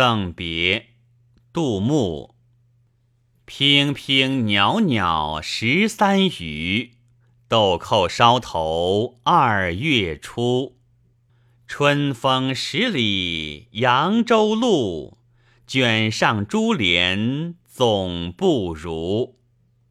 赠别，杜牧。娉娉袅袅十三余，豆蔻梢头二月初。春风十里扬州路，卷上珠帘总不如。